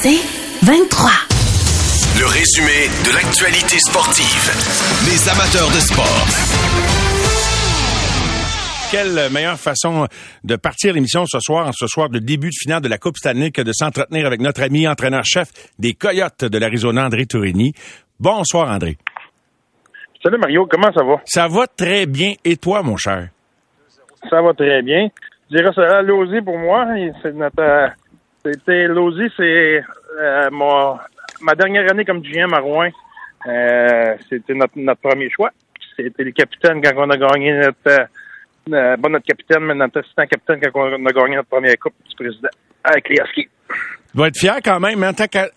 C'est 23. Le résumé de l'actualité sportive. Les amateurs de sport. Quelle meilleure façon de partir l'émission ce soir, en ce soir de début de finale de la Coupe Stanley, que de s'entretenir avec notre ami entraîneur-chef des Coyotes de l'Arizona, André Tourini. Bonsoir, André. Salut Mario, comment ça va? Ça va très bien. Et toi, mon cher? Ça va très bien. Je dirais ça Lozy pour moi. C'est notre, euh, c'était Lozy, c'est euh, ma dernière année comme GM à Rouen. Euh, c'était notre, premier choix. C'était le capitaine quand on a gagné notre euh, pas notre capitaine, mais notre assistant capitaine quand on a gagné notre première coupe du président avec les tu vas être fier quand même, hein,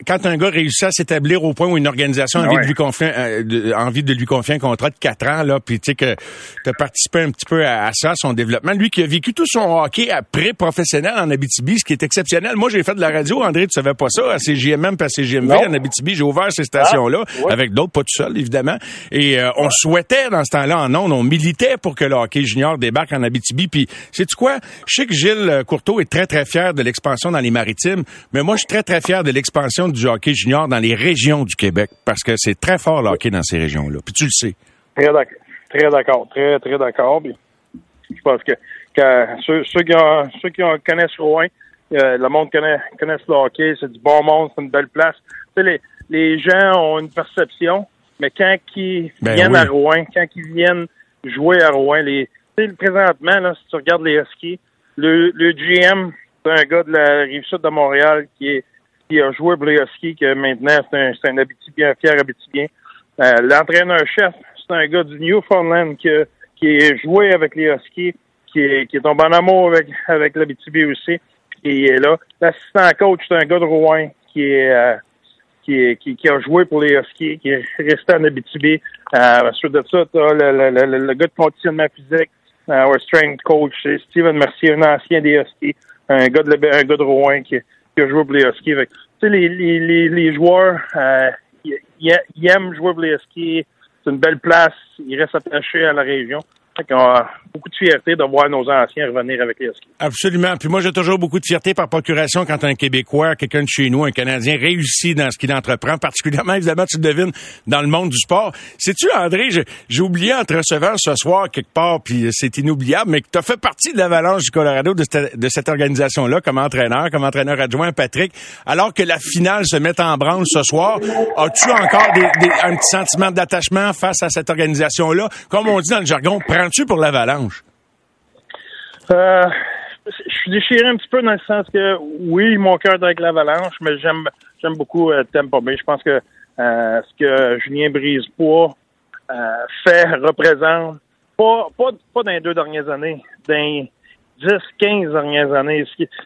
quand un gars réussit à s'établir au point où une organisation a envie, de lui confier, euh, envie de lui confier un contrat de quatre ans, là, puis tu sais que tu as participé un petit peu à, ça, son développement. Lui qui a vécu tout son hockey après professionnel en Abitibi, ce qui est exceptionnel. Moi, j'ai fait de la radio, André, tu savais pas ça, à CGMM pas à CGMV en Abitibi. J'ai ouvert ces stations-là, ah, avec d'autres, pas tout seul, évidemment. Et euh, on souhaitait, dans ce temps-là, en ondes, on militait pour que le hockey junior débarque en Abitibi. Puis, sais-tu quoi? Je sais que Gilles Courteau est très, très fier de l'expansion dans les maritimes, mais moi, je suis très, très fier de l'expansion du hockey junior dans les régions du Québec parce que c'est très fort le hockey dans ces régions-là. Puis tu le sais. Très d'accord. Très d'accord. Très, très d'accord. Je pense que, ceux, qui, ceux qui connaissent Rouen, euh, le monde connaît, connaît le hockey, c'est du bon monde, c'est une belle place. Tu sais, les, les gens ont une perception, mais quand ils ben viennent à Rouen, quand ils viennent jouer à Rouen, les, présentement, là, si tu regardes les Huskies, le, le GM, c'est un gars de la rive sud de Montréal qui est qui a joué pour les Huskies, que maintenant c'est un, c'est un Abitibien, fier Abitibien. Euh, l'entraîneur-chef, c'est un gars du Newfoundland qui, qui est joué avec les Huskies, qui est, tombé en amour avec, avec l'Abitibi aussi, qui est là. L'assistant coach, c'est un gars de Rouen qui est, euh, qui, a joué pour les Huskies, qui est resté en Abitibi. Euh, ensuite de ça, t'as le, le, gars de conditionnement physique, euh, strength coach, c'est Steven Mercier, un ancien des Huskies, un gars de, un gars de Rouen qui, a joué pour les Huskies. Tu sais, les, les, les, joueurs, euh, ils, aiment jouer pour les Huskies. C'est une belle place. Ils restent attachés à la région. On a beaucoup de fierté de voir nos anciens revenir avec les skis. Absolument. Puis moi, j'ai toujours beaucoup de fierté par procuration quand un Québécois, quelqu'un de chez nous, un Canadien réussit dans ce qu'il entreprend, particulièrement, évidemment, tu le devines, dans le monde du sport. Sais-tu, André, j'ai oublié en te recevant ce soir quelque part, puis c'est inoubliable, mais que tu as fait partie de l'avalanche du Colorado de cette, organisation-là comme entraîneur, comme entraîneur adjoint, Patrick, alors que la finale se met en branle ce soir. As-tu encore un petit sentiment d'attachement face à cette organisation-là? Comme on dit dans le jargon, prends-tu pour l'avalanche? Euh, je suis déchiré un petit peu dans le sens que oui, mon cœur est avec l'avalanche, mais j'aime j'aime beaucoup euh, Tampa Bay. Je pense que euh, ce que Julien Brisebois euh, fait représente pas, pas, pas dans les deux dernières années, dans les 10, 15 dernières années,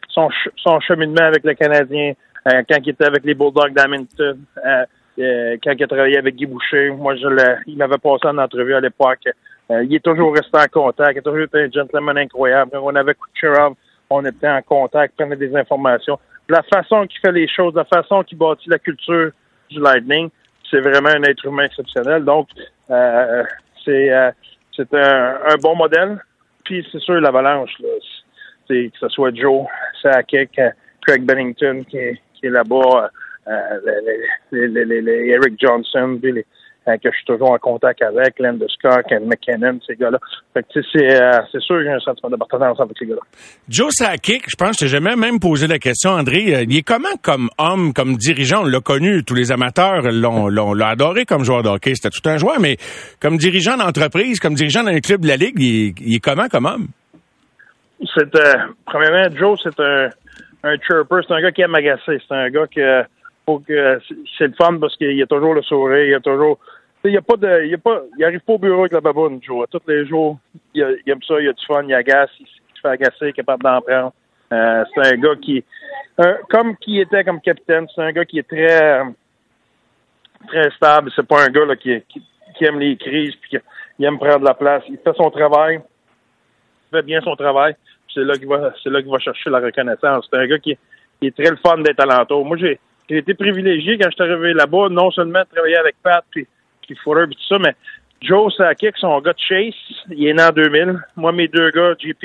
son, son cheminement avec le Canadien, quand il était avec les Bulldogs d'Hamilton, quand il a travaillé avec Guy Boucher, moi je il m'avait passé en entrevue à l'époque. Euh, il est toujours resté en contact. Il a toujours été un gentleman incroyable. Quand on avait Kucherov, on était en contact, prenait des informations. La façon qu'il fait les choses, la façon qu'il bâtit la culture du Lightning, c'est vraiment un être humain exceptionnel. Donc, euh, c'est euh, c'est un, bon modèle. Puis c'est sûr, l'avalanche, c'est que ce soit Joe Sakic, Craig Bennington qui est, qui est là-bas, les, les, les, Eric Johnson, les, euh, que je suis toujours en contact avec, Scott, Ken McKinnon, ces gars-là. Fait que, c'est, euh, c'est sûr y a un sentiment d'appartenance avec ces gars-là. Joe Sakic, je pense que je jamais même posé la question, André. Euh, il est comment comme homme, comme dirigeant? On l'a connu, tous les amateurs l'ont, l'ont, adoré comme joueur de hockey. C'était tout un joueur, mais comme dirigeant d'entreprise, comme dirigeant d'un club de la Ligue, il est, comment comme homme? C'est, premièrement, Joe, c'est un, un chirper. C'est un gars qui aime agacer. C'est un gars que, faut que, c'est le fun parce qu'il a toujours le sourire, il a toujours, il y a pas de, il a pas, il arrive pas au bureau avec la baboune, Joe. Tous les jours, il, aime ça, il a du fun, il agace, il, se fait agacer, il est capable d'en prendre. Euh, c'est un gars qui, comme qui était comme capitaine, c'est un gars qui est très, très stable. C'est pas un gars là, qui, qui, aime les crises puis qui aime prendre la place. Il fait son travail, il fait bien son travail. C'est là qu'il va, c'est là qu'il va chercher la reconnaissance. C'est un gars qui, est très le fun d'être alentour. Moi, j'ai, j'ai été privilégié quand je suis arrivé là-bas, non seulement de travailler avec Pat puis qui Fuller et tout ça, mais Joe Sakic, son gars de Chase, il est né en 2000. Moi, mes deux gars, JP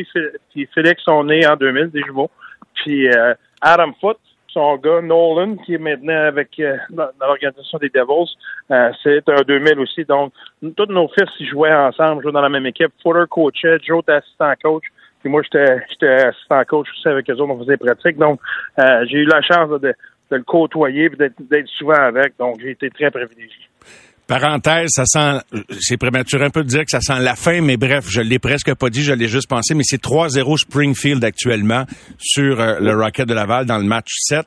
et Félix, sont nés en 2000, des jumeaux. Puis euh, Adam Foote, son gars Nolan, qui est maintenant avec euh, dans, l'organisation des Devils. Euh, c'est un 2000 aussi. Donc, tous nos fils ils jouaient ensemble, jouaient dans la même équipe. Footer coachait, Joe était assistant coach. Puis moi, j'étais assistant coach aussi avec eux autres, on faisait pratique. Donc, euh, j'ai eu la chance de, de le côtoyer et d'être souvent avec. Donc, j'ai été très privilégié. Parenthèse, ça sent, c'est prématuré un peu de dire que ça sent la fin, mais bref, je l'ai presque pas dit, je l'ai juste pensé, mais c'est 3-0 Springfield actuellement sur euh, le Rocket de Laval dans le match 7.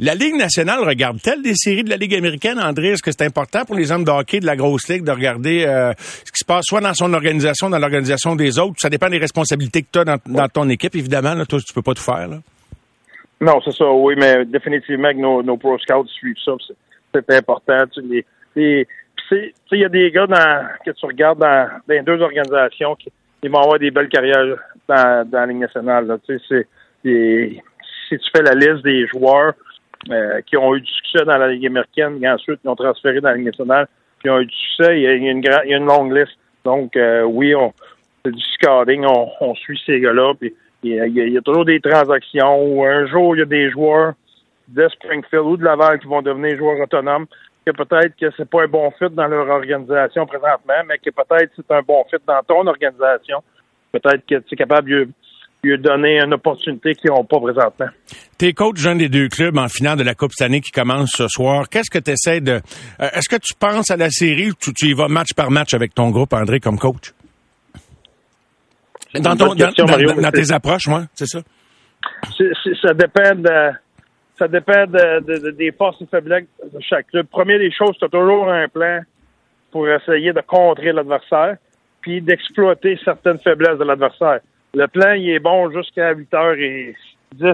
La Ligue nationale regarde-t-elle des séries de la Ligue américaine, André? Est-ce que c'est important pour les hommes de hockey de la grosse ligue de regarder euh, ce qui se passe soit dans son organisation, dans l'organisation des autres? Ça dépend des responsabilités que tu as dans, ton équipe, évidemment. Là, toi, tu peux pas tout faire. Là. Non, c'est ça, oui, mais définitivement que nos, pro scouts suivent ça. C'est important. Il y a des gars que tu regardes dans, deux organisations qui ils vont avoir des belles carrières dans, la Ligue nationale. Si tu fais la liste des joueurs euh, qui ont eu du succès dans la Ligue américaine et ensuite qui ont transféré dans la Ligue nationale, qui ont eu du succès, il y a, une, y a une longue liste. Donc, euh, oui, on, c'est du scouting, on, on suit ces gars-là. Puis, il y, a, il y, a, toujours des transactions où un jour, il y a des joueurs de Springfield ou de Laval qui vont devenir joueurs autonomes que peut-être que c'est pas un bon fit dans leur organisation présentement, mais que peut-être c'est un bon fit dans ton organisation. Peut-être que tu es capable de lui donner une opportunité qu'ils n'ont pas présentement. T'es coach jeune des deux clubs en finale de la Coupe cette année qui commence ce soir. Qu'est-ce que tu essaies de... Euh, est-ce que tu penses à la série ou tu, y vas match par match avec ton groupe, André, comme coach? Dans, ton, dans, tes approches, moi, c'est ça? ça dépend de ça dépend de, des forces et faiblesses de chaque club. Première des choses, tu as toujours un plan pour essayer de contrer l'adversaire, puis d'exploiter certaines faiblesses de l'adversaire. Le plan, il est bon jusqu'à 8h10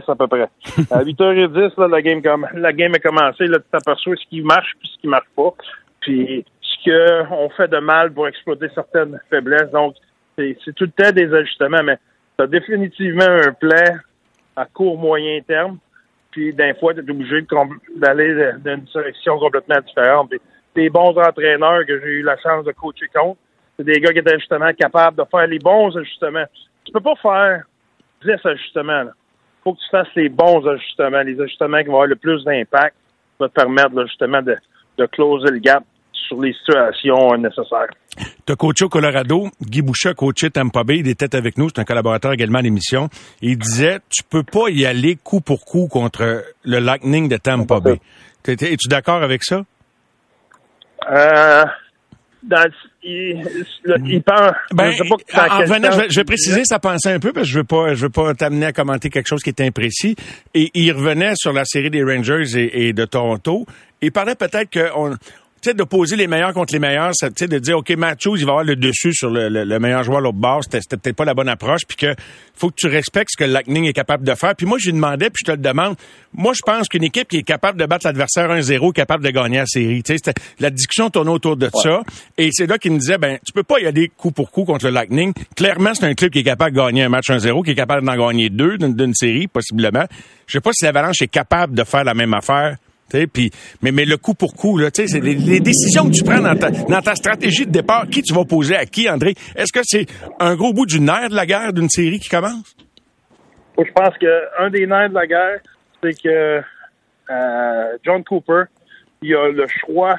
à peu près. À 8h10, là, la game, la game est commencée. Là, tu t'aperçois ce qui marche puis ce qui marche pas. Puis ce qu'on fait de mal pour exploiter certaines faiblesses. Donc, c'est tout le temps des ajustements, mais tu as définitivement un plan à court, moyen terme puis d'un fois, tu es obligé d'aller dans une direction complètement différente. des bons entraîneurs que j'ai eu la chance de coacher contre, c'est des gars qui étaient justement capables de faire les bons ajustements. Tu peux pas faire 10 ajustements. Il faut que tu fasses les bons ajustements, les ajustements qui vont avoir le plus d'impact, vont te permettre justement de, de closer le gap sur les situations nécessaires. Tu as coaché au Colorado. Guy Boucher a coaché Tampa Bay. Il était avec nous. C'est un collaborateur également à l'émission. Il disait, tu peux pas y aller coup pour coup contre le Lightning de Tampa Bay. Es-tu d'accord avec ça? Euh, il, il pense, ben, je, en revenant, je, vais, préciser sa pensée un peu parce que je veux pas, je veux pas t'amener à commenter quelque chose qui est imprécis. Et il revenait sur la série des Rangers et, et de Toronto. Il parlait peut-être qu'on sais, de poser les meilleurs contre les meilleurs, tu sais, de dire, OK, Matthews, il va avoir le dessus sur le, le, meilleur joueur à l'autre bord, c'était peut-être pas la bonne approche, puis que faut que tu respectes ce que le Lightning est capable de faire. Puis moi, je lui demandais, puis je te le demande, moi, je pense qu'une équipe qui est capable de battre l'adversaire 1-0 est capable de gagner la série. Tu sais, la discussion tournait autour de ça, et c'est là qu'il me disait, ben, tu peux pas y aller coup pour coup contre le Lightning. Clairement, c'est un club qui est capable de gagner un match 1-0, qui est capable d'en gagner deux d'une série, possiblement. Je sais pas si l'Avalanche est capable de faire la même affaire mais, mais le coup pour coup, là, c'est les, décisions que tu prends dans ta, dans ta stratégie de départ, qui tu vas poser à qui, André? Est-ce que c'est un gros bout du nerf de la guerre d'une série qui commence? je pense qu'un des nerfs de la guerre, c'est que euh, John Cooper, il a le choix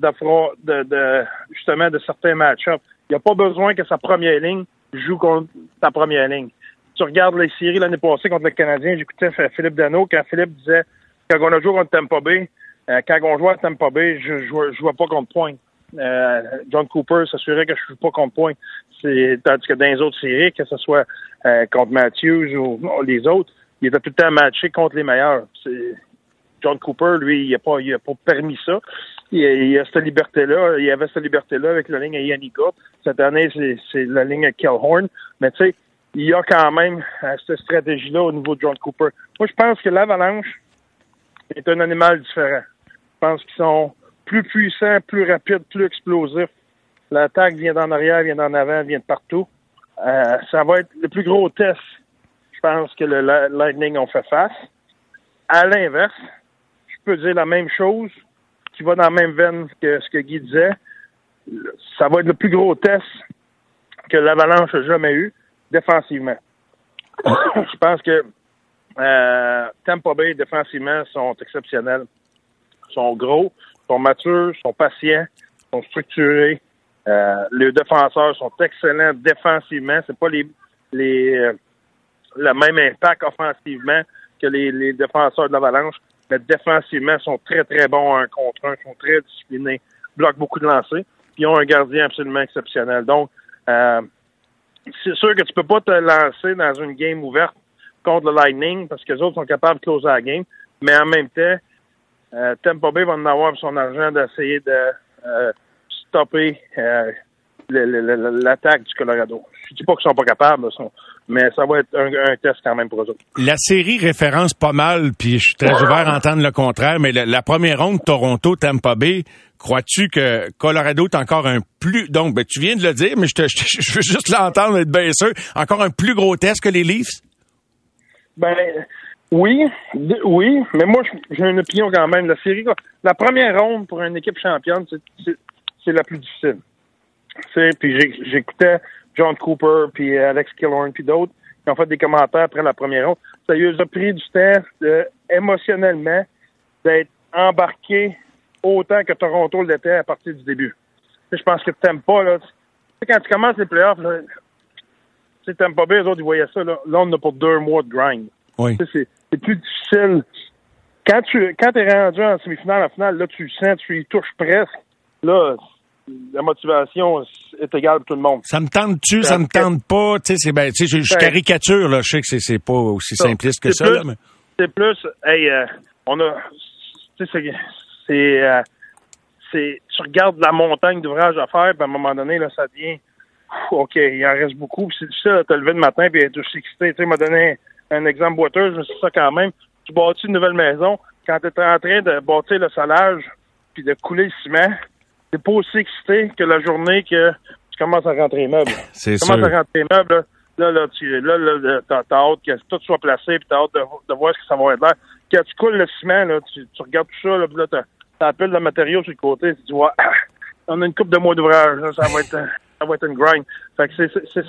de, de, justement de certains match-ups. Il n'a pas besoin que sa première ligne joue contre sa première ligne. Tu regardes les séries l'année passée contre le Canadien, j'écoutais Philippe Dano quand Philippe disait quand on a joué contre Tampa euh, quand on jouait à Tampa Bay, je ne jouais pas contre point. Euh, John Cooper s'assurait que je ne joue pas contre point. Tandis que dans les autres séries, que ce soit euh, contre Matthews ou, les autres, il était tout le temps matché contre les meilleurs. John Cooper, lui, il n'a pas, pas permis ça. Il, il, a cette liberté-là. Il avait cette liberté-là avec la ligne à Yannicka. Cette année, c'est la ligne à Kellhorn. Mais tu sais, il y a quand même cette stratégie-là au niveau de John Cooper. Moi, je pense que l'Avalanche, est un animal différent. Je pense qu'ils sont plus puissants, plus rapides, plus explosifs. L'attaque vient d'en arrière, vient d'en avant, vient de partout. Euh, ça va être le plus gros test, je pense, que le Lightning ont fait face. À l'inverse, je peux dire la même chose, qui va dans la même veine que ce que Guy disait. Ça va être le plus gros test que l'Avalanche a jamais eu, défensivement. je pense que euh, Tampa Bay, défensivement, sont exceptionnels. Ils sont gros, sont matures, sont patients, sont structurés. Euh, les défenseurs sont excellents défensivement. C'est pas les, les euh, le même impact offensivement que les, défenseurs de l'Avalanche, mais défensivement, ils sont très, très bons un contre un, sont très disciplinés, bloquent beaucoup de lancers, puis ils ont un gardien absolument exceptionnel. Donc, c'est sûr que tu peux pas te lancer dans une game ouverte contre le Lightning parce que les autres sont capables de closer la game, mais en même temps, euh, Tampa Bay va en avoir son argent d'essayer de euh, stopper euh, l'attaque du Colorado. Je dis pas qu'ils sont pas capables, mais ça va être un, test quand même pour eux autres. La série référence pas mal, puis je suis très ouvert à entendre le contraire, mais la, première ronde Toronto-Tampa Bay, crois-tu que Colorado est encore un plus... Donc, ben, tu viens de le dire, mais je, te, je, veux juste l'entendre, être bien sûr. Encore un plus gros test que les Leafs? Ben, oui, oui, mais moi, j'ai une opinion quand même. La série, la première ronde pour une équipe championne, c'est la plus difficile. Puis j'écoutais John Cooper, puis Alex Killorn, puis d'autres qui ont fait des commentaires après la première ronde. Ça a pris du temps émotionnellement d'être embarqué autant que Toronto l'était à partir du début. je pense que t'aimes pas, là. quand tu commences les playoffs, là, tu t'aimes pas bien, les autres, ils voyaient ça, là. Là, on a pour deux mois de grind. Oui. C'est plus difficile. Quand tu quand es rendu en semi-finale, en finale, là, tu sens, tu y touches presque. Là, la motivation est égale pour tout le monde. Ça me tente-tu, ça me tente pas? Tu sais, c'est ben, tu sais, je, caricature, là. Je sais que c'est pas aussi simpliste que ça, là, C'est plus, hey, euh, on a, tu sais, c'est, euh, c'est, tu regardes la montagne d'ouvrages à faire, puis à un moment donné, là, ça devient, OK, il en reste beaucoup, c'est difficile de te lever le matin puis être aussi excité. Tu sais, m'a donné un exemple boiteux, je sais ça quand même. Tu bâtis une nouvelle maison, quand tu es en train de bâtir le solage puis de couler le ciment, t'es pas aussi excité que la journée que tu commences à rentrer les meubles. C'est Tu commences à rentrer les meubles, là, là, tu, là, là t'as, hâte que tout soit placé, puis t'as hâte de, voir ce que ça va être là. Quand tu coules le ciment, là, tu, tu regardes tout ça, là, puis là, t'as, t'appelles le matériau sur le côté, tu dis, ouais, on a une coupe de mois d'ouvrage, ça va être, ça va être une grind. Fait que c'est,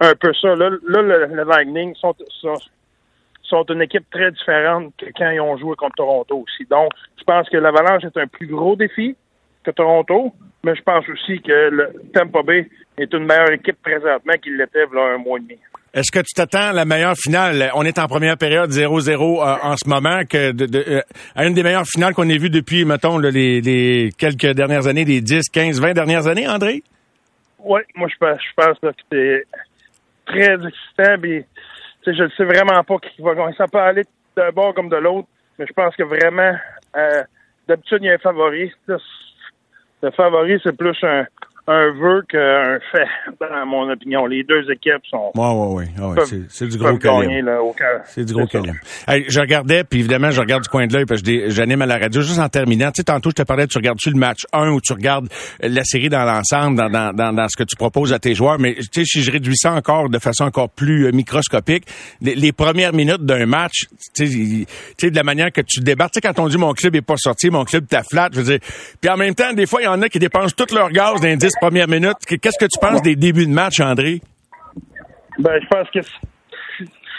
un, peu ça. Là, là le, Lightning sont, sont, une équipe très différente que quand ils ont joué contre Toronto aussi. Donc, je pense que l'Avalanche est un plus gros défi que Toronto, mais je pense aussi que le Tampa Bay est une meilleure équipe présentement qu'il l'était il y a un mois et demi. Est-ce que tu t'attends à la meilleure finale? On est en première période 0-0 euh, en ce moment, euh, à une des meilleures finales qu'on ait vues depuis, mettons, les, les, quelques dernières années, les 10, 15, 20 dernières années, André? Oui, moi je pense, je pense que c'est très excitant. Puis, je ne sais vraiment pas qui va gagner. Ça peut aller d'un bord comme de l'autre, mais je pense que vraiment, euh, d'habitude, il y a un favori. Le favori, c'est plus un, un vœu qu'un fait, dans mon opinion. Les deux équipes sont. Oui, oui, oui. C'est du gros calibre. C'est du gros calibre. je regardais, puis évidemment, je regarde du coin de l'œil, parce que j'anime à la radio. Juste en terminant, tu sais, tantôt, je te parlais, tu regardes-tu le match 1 ou tu regardes la série dans l'ensemble, dans, dans, dans, dans, ce que tu proposes à tes joueurs? Mais tu sais, si je réduis ça encore de façon encore plus euh, microscopique, les, premières minutes d'un match, tu sais, de la manière que tu débarques, tu sais, quand on dit mon club est pas sorti, mon club t'a flat, je veux dire. Puis en même temps, des fois, il y en a qui dépensent tout leur gaz première minute. Qu'est-ce que tu penses des débuts de match, André? Ben, je pense que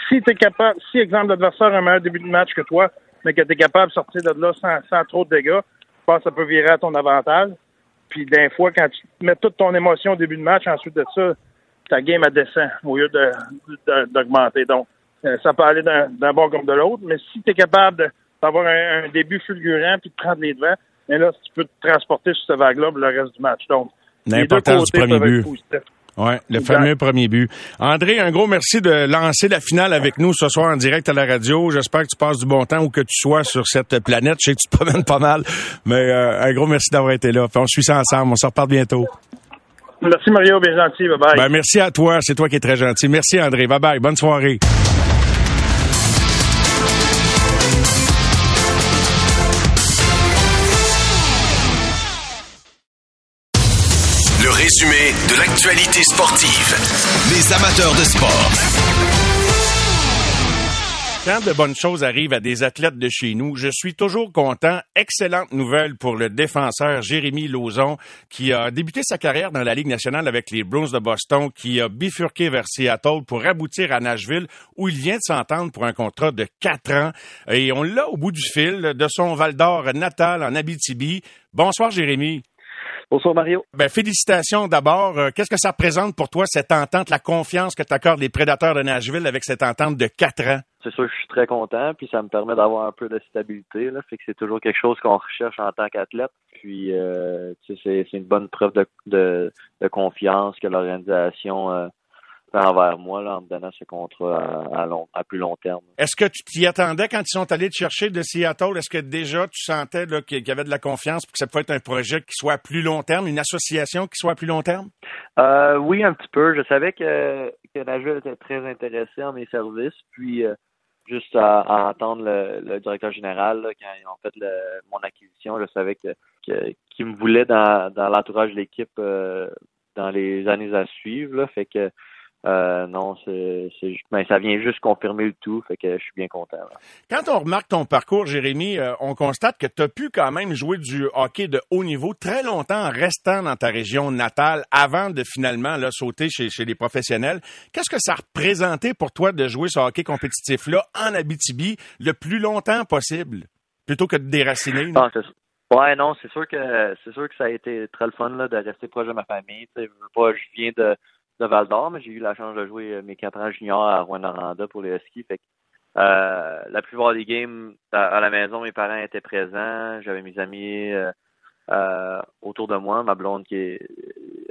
si, tu es capable, si, exemple, l'adversaire a un meilleur début de match que toi, mais que tu es capable de sortir de là sans, trop de dégâts, je pense que ça peut virer à ton avantage. Puis, d'un fois, quand tu mets toute ton émotion au début de match, ensuite de ça, ta game a descend au lieu d'augmenter. Donc, euh, ça peut aller d'un bord comme de l'autre, mais si tu es capable d'avoir un, début fulgurant puis de prendre les devants, mais là, tu peux te transporter sur cette vague-là pour le reste du match. Donc, L'importance du premier but. Oui, le fameux premier but. André, un gros merci de lancer la finale avec nous ce soir en direct à la radio. J'espère que tu passes du bon temps où que tu sois sur cette planète. Je sais que tu te promènes pas mal, mais euh, un gros merci d'avoir été là. on suit ça ensemble. On se reparle bientôt. Merci Mario, bien gentil. Bye bye. Ben, merci à toi. C'est toi qui es très gentil. Merci André. Bye bye. Bonne soirée. Résumé de l'actualité sportive. Les amateurs de sport. Quand de bonnes choses arrivent à des athlètes de chez nous, je suis toujours content. Excellente nouvelle pour le défenseur Jérémy Lauzon, qui a débuté sa carrière dans la Ligue nationale avec les Bruins de Boston, qui a bifurqué vers Seattle pour aboutir à Nashville, où il vient de s'entendre pour un contrat de quatre ans. Et on l'a au bout du fil de son Val d'Or natal en Abitibi. Bonsoir Jérémy. Bonsoir Mario. Ben, félicitations d'abord. Euh, qu'est-ce que ça représente pour toi, cette entente, la confiance que t'accordes les prédateurs de Nashville avec cette entente de quatre ans? C'est sûr que je suis très content, puis ça me permet d'avoir un peu de stabilité. Là, fait que c'est toujours quelque chose qu'on recherche en tant qu'athlète. Puis euh, c'est, une bonne preuve de, de, de confiance que l'organisation euh, envers moi là, en me donnant ce contrat à, long, à plus long terme. Est-ce que tu t'y attendais quand ils sont allés te chercher de Seattle? Est-ce que déjà tu sentais qu'il y avait de la confiance pour que ça pouvait être un projet qui soit à plus long terme, une association qui soit à plus long terme? Euh, oui, un petit peu. Je savais que, que Nashville était très intéressé en mes services. Puis euh, juste à, entendre le, directeur général quand ils ont fait mon acquisition, je savais que, qu'il me voulait dans, dans l'entourage de l'équipe euh, dans les années à suivre. Là, fait que euh, non, c'est, ben, ça vient juste confirmer le tout, fait que je suis bien content. Quand on remarque ton parcours, Jérémy, euh, on constate que tu as pu quand même jouer du hockey de haut niveau très longtemps en restant dans ta région natale avant de finalement là, sauter chez, chez les professionnels. Qu'est-ce que ça représentait pour toi de jouer ce hockey compétitif-là en Abitibi le plus longtemps possible, plutôt que de déraciner? Ah, ouais, non, c'est sûr que c'est sûr que ça a été très le fun là, de rester proche de ma famille. je viens de de Val d'Or, mais j'ai eu la chance de jouer euh, mes quatre ans juniors à Rouen-Noranda pour les skis. Fait euh, la plupart des games à, la maison, mes parents étaient présents. J'avais mes amis euh, autour de moi, ma blonde qui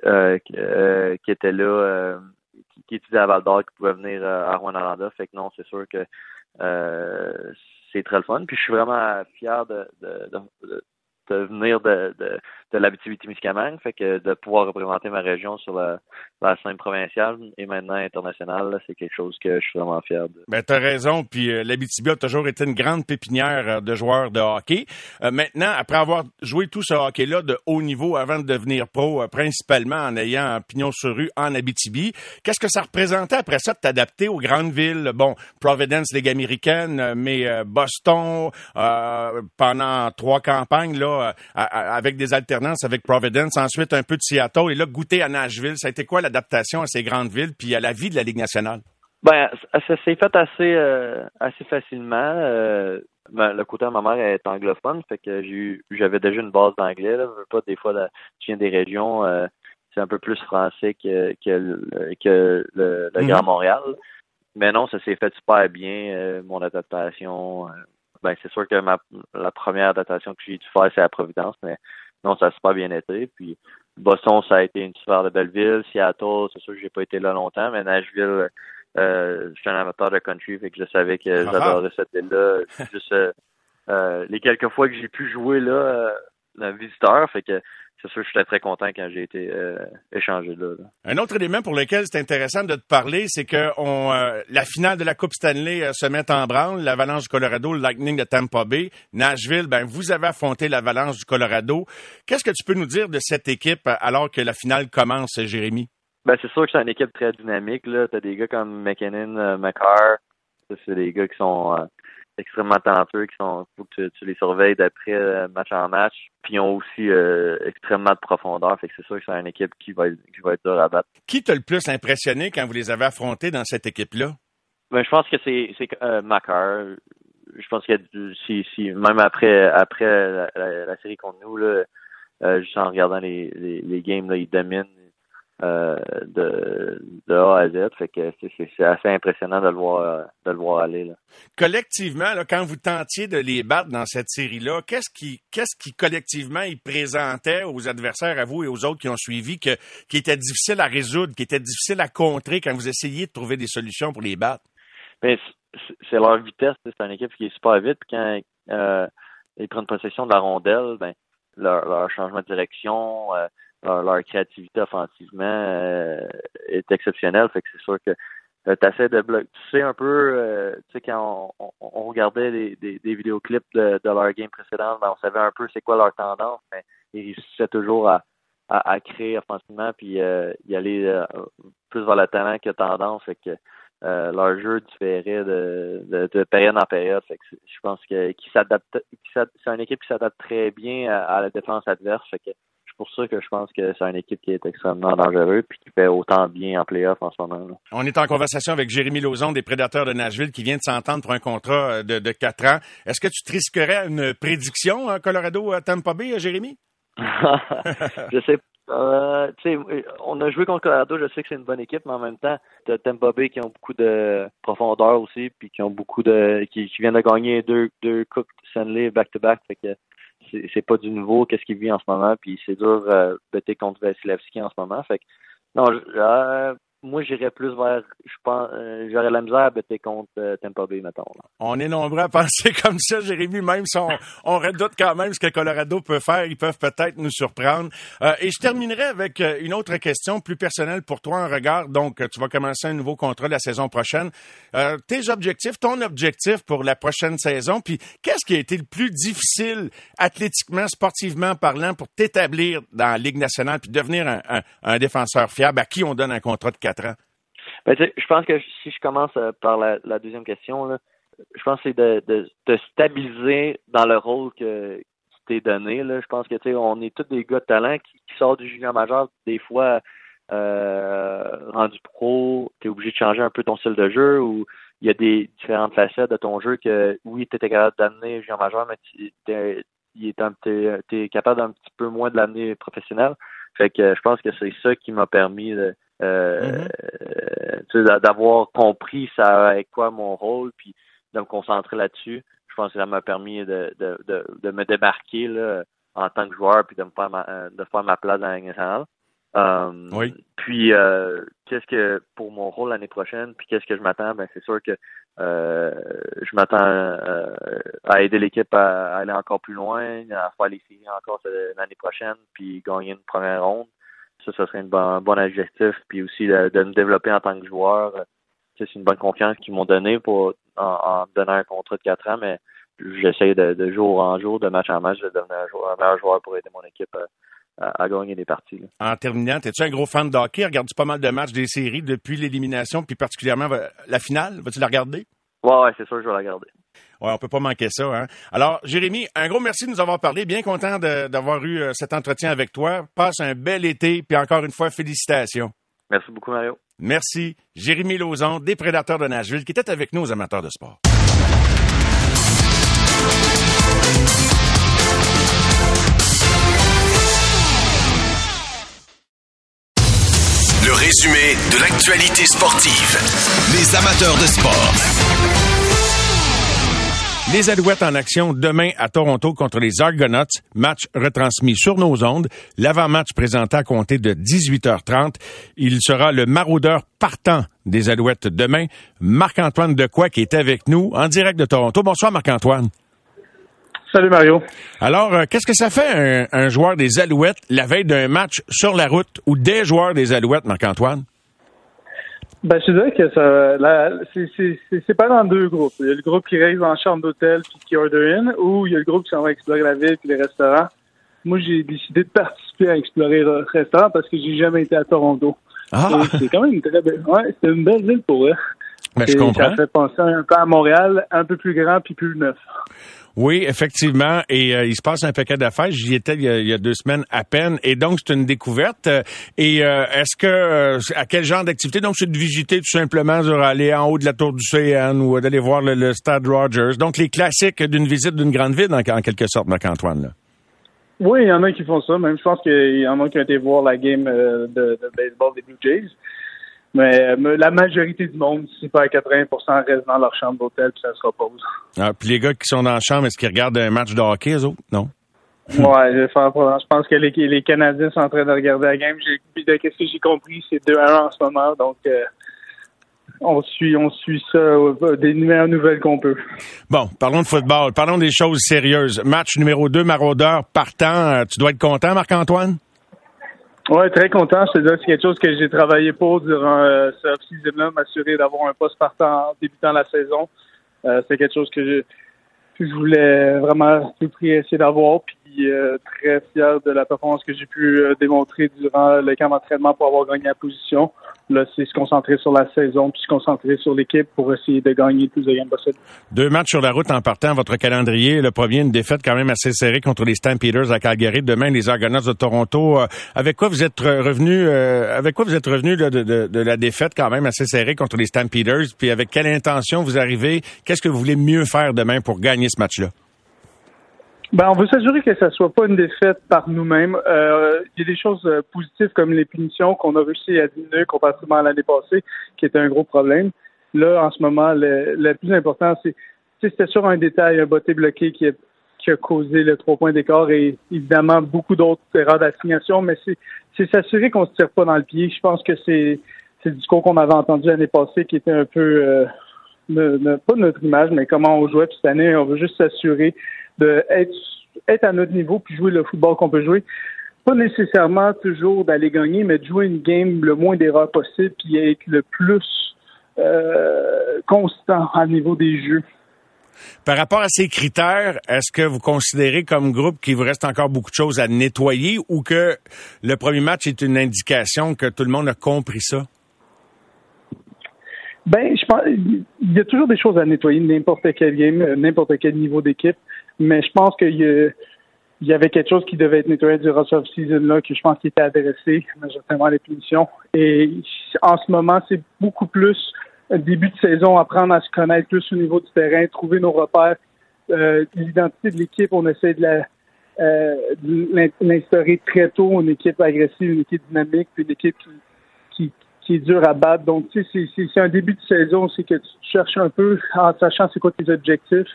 qui, était là, qui, étudiait à Val d'Or, qui pouvait venir à Rouen-Noranda. Fait que non, c'est sûr que c'est très le fun. Puis je suis vraiment fier de, de venir de, de, de l'Abitibi-Témiscamingue, fait que de pouvoir représenter ma région sur la, la scène provinciale et maintenant internationale, c'est quelque chose que je suis vraiment fier de. Ben, t'as raison, puis euh, l'Abitibi a toujours été une grande pépinière euh, de joueurs de hockey. Euh, maintenant, après avoir joué tout ce hockey-là de haut niveau avant de devenir pro, principalement en ayant un pignon sur rue en Abitibi, qu'est-ce que ça représentait après ça de t'adapter aux grandes villes? Bon, Providence, Ligue américaine, mais Boston, pendant trois campagnes, là, euh, avec des avec Providence, ensuite un peu de Seattle et là goûter à Nashville. Ça a été quoi l'adaptation à ces grandes villes puis à la vie de la Ligue nationale? Ben, ça s'est fait assez euh, assez facilement. Euh, ben, le côté de ma mère est anglophone, fait que j'avais déjà une base d'anglais. Pas des fois, là, je viens des régions, c'est un peu plus français que que, que le, le Grand mm-hmm. Montréal. Mais non, ça s'est fait super bien, mon adaptation ben c'est sûr que ma, la première datation que j'ai dû faire, c'est à Providence, mais non, ça a super bien été. Puis Boston, ça a été une super belle ville. Seattle, c'est sûr que j'ai pas été là longtemps, mais Nashville, euh, je suis un amateur de country, fait que je savais que ah ah. j'adorais cette ville-là. Juste euh, euh, les quelques fois que j'ai pu jouer là, euh, le visiteur, fait que c'est sûr que j'étais très content quand j'ai été euh, échangé là, Un autre élément pour lequel c'est intéressant de te parler, c'est que on, euh, la finale de la Coupe Stanley euh, se met en branle. L'Avalanche du Colorado, le Lightning de Tampa Bay, Nashville. Ben vous avez affronté l'Avalanche du Colorado. Qu'est-ce que tu peux nous dire de cette équipe alors que la finale commence, Jérémy? Ben c'est sûr que c'est une équipe très dynamique. Là, t'as des gars comme McKinnon, McCarr. C'est des gars qui sont extrêmement talentueux, qui sont faut que tu, les surveilles d'après euh, match en match, puis ils ont aussi euh, extrêmement de profondeur, fait que c'est sûr que c'est une équipe qui va être, qui va être dure à battre. Qui t'a le plus impressionné quand vous les avez affrontés dans cette équipe-là? Ben, je pense que c'est c'est euh, Macar. Je pense que si, si même après après la, série contre nous là, juste en regardant les, les, les games là, ils dominent euh, de, de A à Z. Fait que c'est assez impressionnant de le voir de le voir aller. Là. Collectivement, là, quand vous tentiez de les battre dans cette série-là, qu'est-ce qui qu'est-ce qui collectivement ils présentaient aux adversaires, à vous et aux autres qui ont suivi, que, qui était difficile à résoudre, qui était difficile à contrer quand vous essayiez de trouver des solutions pour les battre? Ben, c'est leur vitesse. C'est une équipe qui est super vite. quand euh, ils prennent possession de la rondelle, ben, leur, leur changement de direction, euh, leur, créativité offensivement euh, est exceptionnelle. C'est sûr que euh, tu essaies de bloquer. Tu sais un peu, euh, tu sais, quand on, on, regardait des, vidéoclips de, leur game précédente, ben, on savait un peu c'est quoi leur tendance, mais ils réussissaient toujours à, créer offensivement puis y aller plus vers le talent que tendance. Fait que leur jeu différait de, de, période en période. Que je pense que s'adapte, c'est une équipe qui s'adapte très bien à, la défense adverse. Que pour ça que je pense que c'est une équipe qui est extrêmement dangereuse puis qui fait autant bien en playoff en ce moment. On est en conversation avec Jérémy Lauzon des Prédateurs de Nashville qui vient de s'entendre pour un contrat de, de 4 ans. Est-ce que tu te risquerais une prédiction à Colorado à Tampa Bay, Jérémy? je sais euh, on a joué contre Colorado, je sais que c'est une bonne équipe, mais en même temps, as Tampa Bay qui ont beaucoup de profondeur aussi, puis qui ont beaucoup de qui, viennent de gagner deux deux Cook Stanley back to back, fait que c'est pas du nouveau qu'est-ce qu'il vit en ce moment, puis c'est dur euh, de contre Vasilevski en ce moment, fait que non, euh, moi, j'irais plus vers, je pense, euh, j'aurais la misère à bêter contre euh, Tampa Bay, mettons. On est nombreux à penser comme ça, Jérémy, même si on, on redoute quand même ce que Colorado peut faire, ils peuvent peut-être nous surprendre. Euh, et je terminerai avec une autre question plus personnelle pour toi, un regard. Donc, tu vas commencer un nouveau contrat la saison prochaine. tes objectifs, ton objectif pour la prochaine saison, puis qu'est-ce qui a été le plus difficile athlétiquement, sportivement parlant, pour t'établir dans la Ligue nationale puis devenir un, un, un défenseur fiable à qui on donne un contrat de 4 ben, je pense que si je commence euh, par la, deuxième question, je pense que c'est de, de, stabiliser dans le rôle que, qui t'est donné. Je pense que on est tous des gars de talent qui, sortent du junior majeur, des fois euh, rendu pro, tu es obligé de changer un peu ton style de jeu ou il y a des différentes facettes de ton jeu que oui, tu étais capable d'amener junior majeur, mais tu es, capable d'un petit peu moins de l'amener professionnel. Fait que je pense que c'est ça qui m'a permis de, euh, mm-hmm. d'avoir compris ça avec quoi mon rôle, puis de me concentrer là-dessus. Je pense que ça m'a permis de, de, de, de, me démarquer là, en tant que joueur, puis de me faire ma, de faire ma place dans la nationale. Um, oui. Puis, euh, qu'est-ce que pour mon rôle l'année prochaine, puis qu'est-ce que je m'attends? Ben, c'est sûr que euh, je m'attends euh, à aider l'équipe à, aller encore plus loin, à faire les séries encore l'année prochaine, puis gagner une première ronde. Ça, ça serait un bon, adjectif. Puis aussi de, me développer en tant que joueur. C'est une bonne confiance qu'ils m'ont donné pour en, donnant un contrat de quatre ans, mais j'essaie de, jour en jour, de match en match, de devenir un, meilleur joueur pour aider mon équipe à, gagner des parties. En terminant, es-tu un gros fan de hockey? Regardes-tu pas mal de matchs des séries depuis l'élimination, puis particulièrement la finale? Vas-tu la regarder? Ouais, ouais c'est sûr, je vais la regarder. Ouais, on peut pas manquer ça. Hein? Alors, Jérémy, un gros merci de nous avoir parlé. Bien content d'avoir eu euh, cet entretien avec toi. Passe un bel été, puis encore une fois, félicitations. Merci beaucoup, Mario. Merci. Jérémy Lauzon, des Prédateurs de Nashville, qui était avec nous aux amateurs de sport. Le résumé de l'actualité sportive. Les amateurs de sport. Les Alouettes en action demain à Toronto contre les Argonauts. Match retransmis sur nos ondes. L'avant-match présenté à compter de 18h30. Il sera le maraudeur partant des Alouettes demain. Marc-Antoine Decoy qui est avec nous en direct de Toronto. Bonsoir Marc-Antoine. Salut Mario. Alors, euh, qu'est-ce que ça fait un, un joueur des Alouettes la veille d'un match sur la route ou des joueurs des Alouettes, Marc-Antoine? Ben, je dirais que ça, c'est pas dans deux groupes. Il y a le groupe qui reste en chambre d'hôtel puis qui order in, ou il y a le groupe qui s'en va explorer la ville puis les restaurants. Moi, j'ai décidé de participer à explorer le restaurant parce que j'ai jamais été à Toronto. Ah. C'est quand même une très belle, ouais, c'est une belle ville pour eux. Ben, je comprends. Ça fait penser un peu à Montréal, un peu plus grand puis plus neuf. Oui, effectivement. Et euh, il se passe un paquet d'affaires. J'y étais il y, a, deux semaines à peine. Et donc, c'est une découverte. Et euh, est-ce que, euh, à quel genre d'activité? Donc, c'est de visiter tout simplement, aller en haut de la tour du CN ou d'aller voir le, Stade Rogers. Donc, les classiques d'une visite d'une grande ville, en, quelque sorte, Marc-Antoine. Oui, il y en a qui font ça. Même, je pense qu'il y en a qui ont été voir la game de, de baseball des Blue Jays. Mais, la majorité du monde, si pas à 80 reste dans leur chambre d'hôtel puis ça se repose. Ah, puis les gars qui sont dans la chambre, est-ce qu'ils regardent un match de hockey, eux autres? Non? ouais, je pense que les, les, Canadiens sont en train de regarder la game. J'ai, de ce que j'ai compris, c'est 2-1 en ce moment. Donc, euh, on suit, on suit ça euh, des meilleures nouvelles qu'on peut. Bon, parlons de football. Parlons des choses sérieuses. Match numéro 2, Maraudeur partant. Euh, tu dois être content, Marc-Antoine? Oui, très content. Je te c'est quelque chose que j'ai travaillé pour durant euh, ce off-season-là, m'assurer d'avoir un poste partant en débutant la saison. Euh, c'est quelque chose que je, je voulais vraiment tout prix essayer d'avoir. Puis euh, très fier de la performance que j'ai pu euh, démontrer durant le camp d'entraînement pour avoir gagné la position. Là, c'est se concentrer sur la saison, puis se concentrer sur l'équipe pour essayer de gagner le plus de games possible. Deux matchs sur la route en partant. Votre calendrier, le premier, une défaite quand même assez serrée contre les Stampeders à Calgary. Demain, les Argonauts de Toronto. Euh, avec quoi vous êtes revenu, euh, avec quoi vous êtes revenu de, de, de, la défaite quand même assez serrée contre les Stampeders? Puis avec quelle intention vous arrivez? Qu'est-ce que vous voulez mieux faire demain pour gagner ce match-là? Ben, on veut s'assurer que ça soit pas une défaite par nous-mêmes. Euh, il y a des choses euh, positives comme les punitions qu'on a réussi à diminuer comparativement à l'année passée, qui était un gros problème. Là, en ce moment, le, plus important, c'est c'était sur un détail, un botté bloqué qui a, qui a causé le trois points d'écart et évidemment beaucoup d'autres erreurs d'assignation, mais c'est s'assurer qu'on se tire pas dans le pied. Je pense que c'est le discours qu'on avait entendu l'année passée qui était un peu euh, ne, pas notre image, mais comment on jouait. cette année, on veut juste s'assurer d'être être à notre niveau puis jouer le football qu'on peut jouer. Pas nécessairement toujours d'aller gagner, mais de jouer une game le moins d'erreurs possible puis être le plus euh, constant à niveau des jeux. Par rapport à ces critères, est-ce que vous considérez comme groupe qu'il vous reste encore beaucoup de choses à nettoyer ou que le premier match est une indication que tout le monde a compris ça? Ben, je pense, il y a toujours des choses à nettoyer, n'importe quel game, euh, n'importe quel niveau d'équipe. Mais je pense qu'il y, avait quelque chose qui devait être nettoyé durant cette season-là, que je pense qu'il était adressé, majoritairement les punitions. Et en ce moment, c'est beaucoup plus début de saison, apprendre à se connaître plus au niveau du terrain, trouver nos repères, euh, l'identité de l'équipe, on essaie de la euh, l'instaurer très tôt, une équipe agressive, une équipe dynamique, puis une équipe qui, qui, qui est dure à battre. Donc, tu sais, c'est un début de saison, c'est que tu cherches un peu en sachant c'est quoi tes objectifs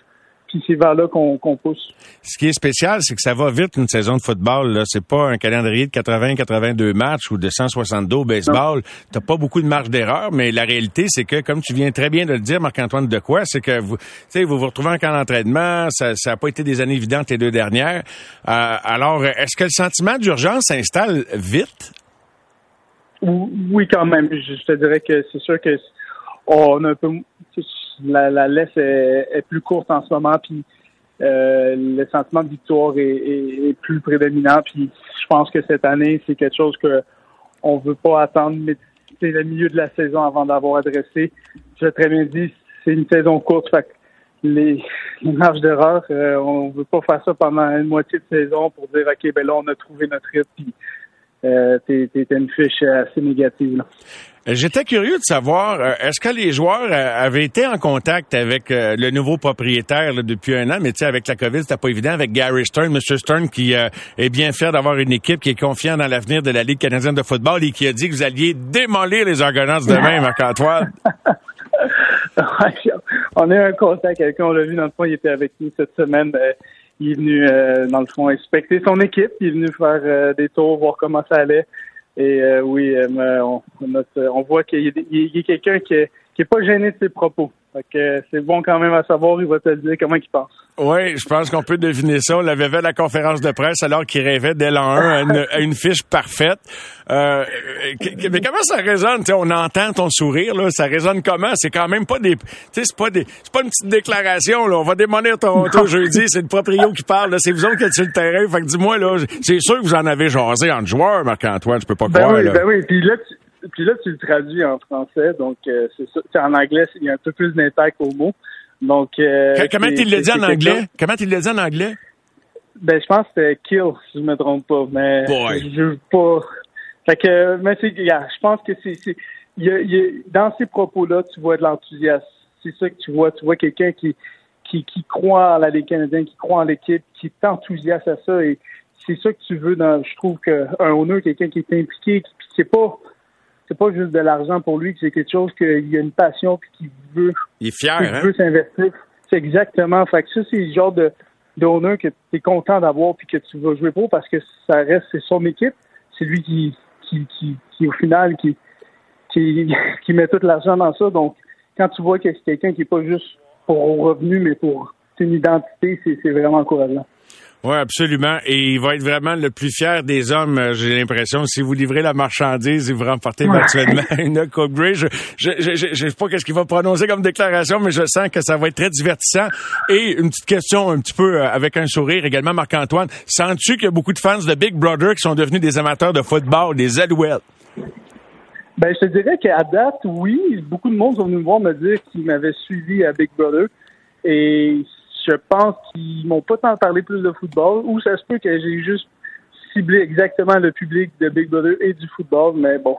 puis c'est vers là qu'on pousse. Ce qui est spécial, c'est que ça va vite une saison de football. Là, c'est pas un calendrier de 80-82 matchs ou de 162 au baseball. T'as pas beaucoup de marge d'erreur, mais la réalité, c'est que, comme tu viens très bien de le dire, Marc-Antoine de quoi, c'est que vous, vous vous retrouvez en camp d'entraînement. Ça, ça a pas été des années évidentes les deux dernières. Euh, alors, est-ce que le sentiment d'urgence s'installe vite? Oui, quand même. Je te dirais que c'est sûr que on a un peu la, laisse est, plus courte en ce moment, puis euh, le sentiment de victoire est, plus prédominant. Puis je pense que cette année, c'est quelque chose que on veut pas attendre, mais c'est le milieu de la saison avant d'avoir adressé. Je très bien dit, c'est une saison courte, fait les, les marges d'erreur, euh, on veut pas faire ça pendant une moitié de saison pour dire ok ben là on a trouvé notre rythme euh, une fiche assez négative. Là. Euh, j'étais curieux de savoir, euh, est-ce que les joueurs euh, avaient été en contact avec le nouveau propriétaire depuis un an, mais tu sais, avec la COVID, c'était pas évident, avec Gary Stern, M. Stern, qui est bien fier d'avoir une équipe qui est confiante dans l'avenir de la Ligue canadienne de football et qui a dit que vous alliez démolir les Argonauts demain, Marc-Antoine. on a eu un contact quelqu'un, on l'a vu dans le fond, il était avec nous cette semaine. Il est venu, dans le fond, inspecter son équipe, il est venu faire des tours, voir comment ça allait. Et euh, oui, euh, on, on, voit qu'il y a, quelqu'un qui est, qui est pas gêné de ses propos. C'est bon quand même à savoir, il va te le dire comment il pense. Oui, je pense qu'on peut deviner ça. On l'avait vu à la conférence de presse alors qu'il rêvait dès l'an 1 à une, fiche parfaite. Euh, mais comment ça résonne? on entend ton sourire, là. Ça résonne comment? C'est quand même pas des. C'est pas des. C'est pas une petite déclaration, là. On va démolir Toronto jeudi. C'est le proprio qui parle. C'est vous autres qui êtes sur le terrain. Fait que dis-moi, là, c'est sûr que vous en avez jasé entre joueurs, Marc-Antoine. Je peux pas ben croire. Oui, Ben oui, puis là, tu, puis là, tu le traduis en français. Donc, euh, c'est ça. En anglais, il y a un peu plus d'impact au mot. Donc, euh, comment tu le dit en anglais? Comment tu le dit en anglais? Ben, je pense que c'était kill, si je me trompe pas. Mais je veux pas. Fait que, mais c'est, je pense que c'est, y a, y a, dans ces propos-là, tu vois de l'enthousiasme. C'est ça que tu vois. Tu vois quelqu'un qui, qui, qui croit à la Ligue canadienne, qui croit en l'équipe, qui est enthousiaste à ça. Et c'est ça que tu veux dans, je trouve qu'un honneur, quelqu'un qui est impliqué, qui, c'est pas, c'est pas juste de l'argent pour lui, c'est quelque chose qu'il y a une passion puis qu'il veut. Il est fier, hein? veut s'investir. C'est exactement. Fait que ça, c'est le genre de d'honneur que tu es content d'avoir puis que tu vas jouer pour parce que ça reste c'est son équipe. C'est lui qui, qui, qui, qui, au final qui, qui, qui met tout l'argent dans ça. Donc, quand tu vois que c'est quelqu'un qui est pas juste pour revenu, mais pour une identité, c'est vraiment encourageant. Oui, absolument. Et il va être vraiment le plus fier des hommes, euh, j'ai l'impression. Si vous livrez la marchandise, vous remportez virtuellement une Coupe Grey. Je ne sais pas qu'est-ce qu'il va prononcer comme déclaration, mais je sens que ça va être très divertissant. Et une petite question un petit peu euh, avec un sourire également, Marc-Antoine. Sens-tu qu'il y a beaucoup de fans de Big Brother qui sont devenus des amateurs de football, des Alouettes? Ben, je te dirais qu'à date, oui. Beaucoup de monde sont venus me voir me dire qu'ils m'avaient suivi à Big Brother. Et je pense qu'ils m'ont pas tant parlé plus de football. Ou ça se peut que j'ai juste ciblé exactement le public de Big Brother et du football. Mais bon,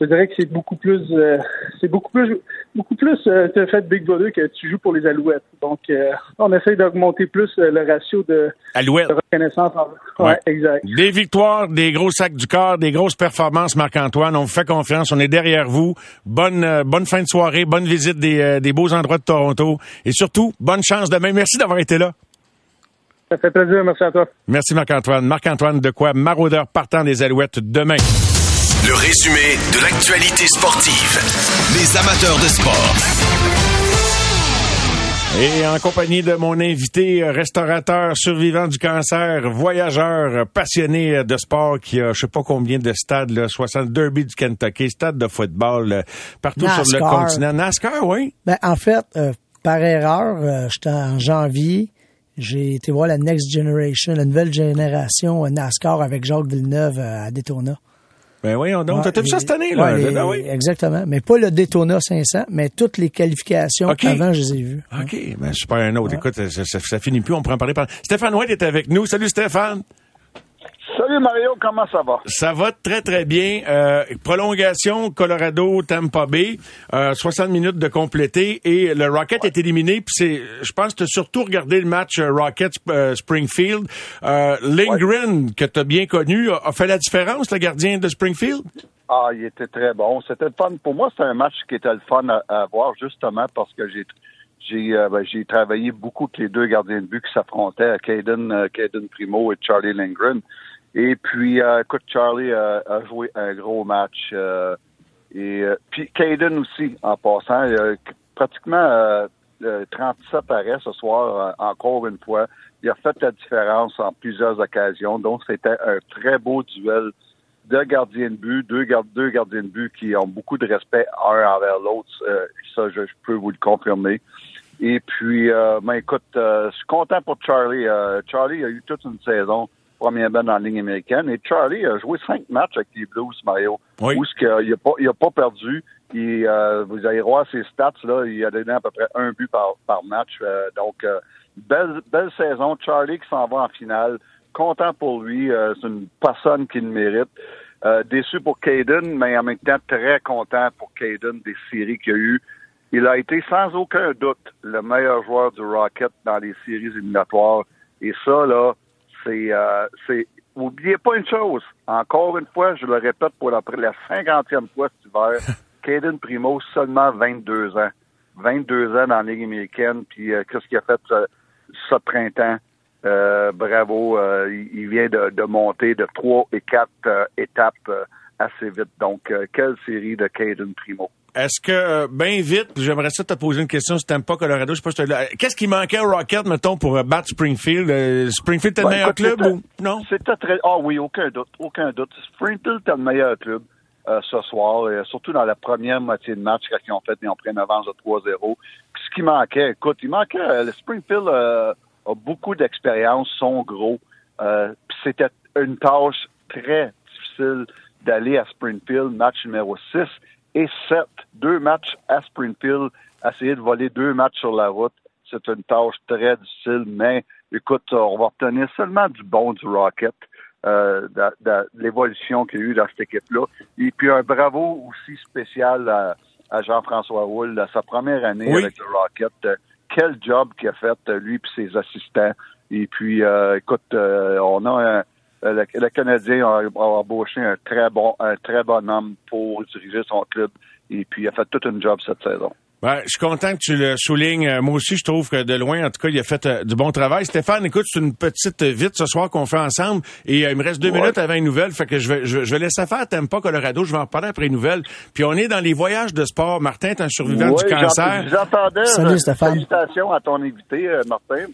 je dirais que c'est beaucoup plus, euh, c'est beaucoup plus, beaucoup plus euh, fait de Big Brother que tu joues pour les Alouettes. Donc, euh, on essaye d'augmenter plus euh, le ratio de, reconnaissance. ouais, exact. Des victoires, des gros sacs du corps, des grosses performances, Marc-Antoine. On vous fait confiance. On est derrière vous. Bonne, bonne fin de soirée, bonne visite des, des beaux endroits de Toronto, et surtout, bonne chance demain. Merci d'avoir été là. Ça fait plaisir. Merci à toi. Merci Marc-Antoine. Marc-Antoine de quoi? Maraudeur partant des Alouettes demain. Le résumé de l'actualité sportive. Les amateurs de sport. Et en compagnie de mon invité, restaurateur, survivant du cancer, voyageur, passionné de sport, qui a je sais pas combien de stades, là, 60 Derby du Kentucky, stade de football, partout sur le continent. NASCAR, oui? Ben, en fait, euh, par erreur, euh, j'étais en janvier, j'ai été voir la Next Generation, la nouvelle génération NASCAR avec Jacques Villeneuve euh, à Daytona. Ben voyons donc, t'as vu ça cette année, là? Ben oui. Exactement. Mais pas le Daytona 500, mais toutes les qualifications avant, je les ai vues. OK, ben super un autre. Écoute, ça, ça, finit plus, on prend en parler. Stéphane White est avec nous. Salut Stéphane. Salut Mario, comment ça va? Ça va très très bien. Euh, prolongation Colorado Tampa Bay, euh, 60 minutes de compléter et le Rocket est éliminé. Puis c'est, je pense, que tu as surtout regardé le match euh, Rocket euh, Springfield. Euh, Lindgren que tu as bien connu a, fait la différence, le gardien de Springfield? Ah, il était très bon. C'était le fun. Pour moi, c'est un match qui était le fun à, voir justement parce que j'ai j'ai ben, j'ai travaillé beaucoup avec les deux gardiens de but qui s'affrontaient, Caden, Caden Primo et Charlie Lindgren. Et puis, euh, écoute, Charlie a, joué un gros match. Euh, et euh, puis, Caden aussi, en passant, pratiquement 37 arrêts ce soir, encore une fois. Il a fait la différence en plusieurs occasions. Donc, c'était un très beau duel de gardiens de but, deux, deux gardiens de but qui ont beaucoup de respect un envers l'autre. ça, je, peux vous le confirmer. Et puis, ben, écoute, je suis content pour Charlie. Charlie a eu toute une saison premier dans la ligne américaine. Et Charlie a joué cinq matchs avec les Blues, Mario. Oui. Où il n'a pas, il a pas perdu. Et, euh, vous allez voir ses stats, là, il a donné à peu près un but par, par match. Euh, donc, euh, belle, belle saison. Charlie qui s'en va en finale. Content pour lui. c'est une personne qui le mérite. déçu pour Caden, mais en même temps très content pour Caden des séries qu'il a eu. Il a été sans aucun doute le meilleur joueur du Rocket dans les séries éliminatoires. Et ça, là, c'est, euh, c'est, oubliez pas une chose. Encore une fois, je le répète pour la, la cinquantième fois cet hiver, Caden Primo, seulement 22 ans. 22 ans dans la Ligue américaine, puis euh, qu'est-ce qu'il a fait ce, ce printemps? Euh, bravo, euh, il, vient de, de, monter de trois et quatre étapes assez vite. Donc, quelle série de Caden Primo. Est-ce que, euh, bien vite, j'aimerais ça te poser une question si t'aimes pas Colorado, je sais pas Qu'est-ce qui manquait au Rocket, mettons, pour euh, battre Springfield? Euh, Springfield était le meilleur club ou non? C'était très... Ah oui, aucun doute, aucun doute. Springfield était le meilleur club ce soir, surtout dans la première moitié de match quand ils ont fait, ils ont pris une avance de 3-0. Ce qui manquait, écoute, il manquait, le Springfield a beaucoup d'expérience, sont gros. C'était une tâche très difficile d'aller à Springfield, match numéro 6 et 7. Deux matchs à Springfield, essayer de voler deux matchs sur la route, c'est une tâche très difficile, mais écoute, on va obtenir seulement du bon du Rocket. Euh, de, l'évolution qu'il y a eu dans cette équipe-là. Et puis un bravo aussi spécial à, Jean-François Houle, à sa première année avec le Rocket. Euh, quel job qu'il a fait, lui et ses assistants. Et puis, euh, écoute, on a un, euh, le, Canadien a, embauché un très bon, un très bon homme pour diriger son club. Et puis, il a fait toute une job cette saison. Ben, je suis content que tu le soulignes. Euh, moi aussi, je trouve que de loin, en tout cas, il a fait euh, du bon travail. Stéphane, écoute, c'est une petite vite ce soir qu'on fait ensemble. Et il me reste deux minutes avant une nouvelle. Fait que je vais, je, vais laisser faire T'aimes pas Colorado. Je vais en reparler après une nouvelle. Puis on est dans les voyages de sport. Martin, t'es un survivant du cancer. J'entendais. Salut, Stéphane. Félicitations à ton invité, Martin.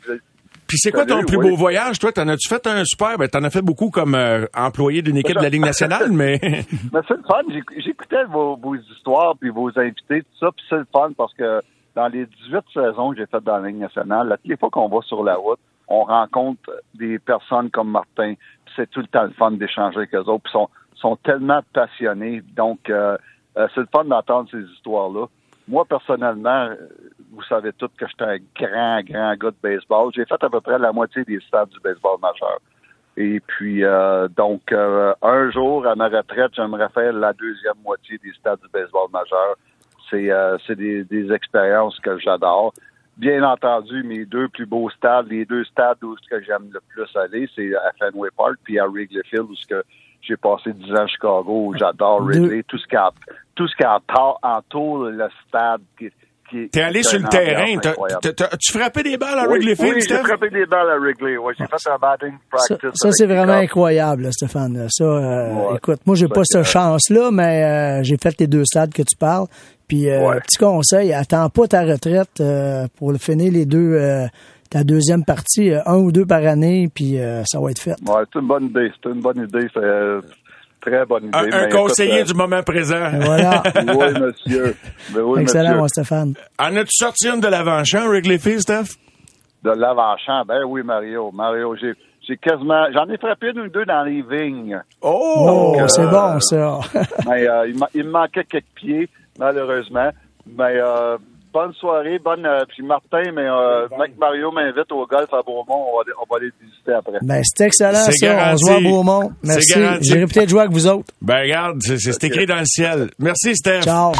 Puis c'est quoi ton plus beau voyage, toi? T'en as-tu fait un super? Ben, t'en as fait beaucoup comme euh, employé d'une équipe de la Ligue nationale, mais... mais c'est le fun. J'écoutais vos, vos, histoires puis vos invités, tout ça, puis c'est le fun parce que dans les 18 saisons que j'ai faites dans la Ligue nationale, toutes les fois qu'on va sur la route, on rencontre des personnes comme Martin, c'est tout le temps le fun d'échanger avec eux autres, puis sont, sont tellement passionnés. Donc, euh, c'est le fun d'entendre ces histoires-là. Moi, personnellement, vous savez tous que j'étais un grand, grand gars de baseball. J'ai fait à peu près la moitié des stades du baseball majeur. Et puis, euh, donc, euh, un jour, à ma retraite, j'aimerais faire la deuxième moitié des stades du baseball majeur. C'est euh, des, des expériences que j'adore. Bien entendu, mes deux plus beaux stades, les deux stades où ce que j'aime le plus aller, c'est à Fenway Park puis à Wrigley Field où ce que j'ai passé dix ans à Chicago où j'adore Wrigley. Tout ce qui tout ce qui entoure le stade T'es allé sur le terrain. tu frappé des balles à Wrigley Field, oui, j'ai frappé des balles à Wrigley. Oui, j'ai fait un batting practice. Ça, c'est vraiment incroyable, Stéphane. Ça, euh, écoute, moi, j'ai pas cette chance-là, mais euh, j'ai fait les deux stades que tu parles. Puis, euh, petit conseil, attends pas ta retraite pour finir les deux ta deuxième partie, un ou deux par année, puis ça va être fait. Ouais, c'est une bonne idée. C'est une bonne idée. Très bonne idée. Un, un conseiller du moment présent. Voilà. oui, monsieur. Oui, Excellent, mon Stéphane. En as-tu sorti une de l'avant-champ, Wrigley Field, Steph? De l'avant-champ, ben oui, Mario. Mario, j'ai j'ai quasiment, j'en ai frappé une ou deux dans les vignes. Oh, oh c'est bon ça. mais euh, il, me manquait quelques pieds, malheureusement. Mais euh, bonne soirée, bonne. Euh, puis Martin, mais euh, mec Mario m'invite au golf à Beaumont. On va, on va aller visiter après. Ben, c'est excellent, ça. Garanti. On se voit à Beaumont. Merci. J'irai peut-être jouer avec vous autres. Ben, regarde, c'est écrit dans le ciel. Merci, Steph. Ciao.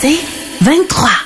C'est 23.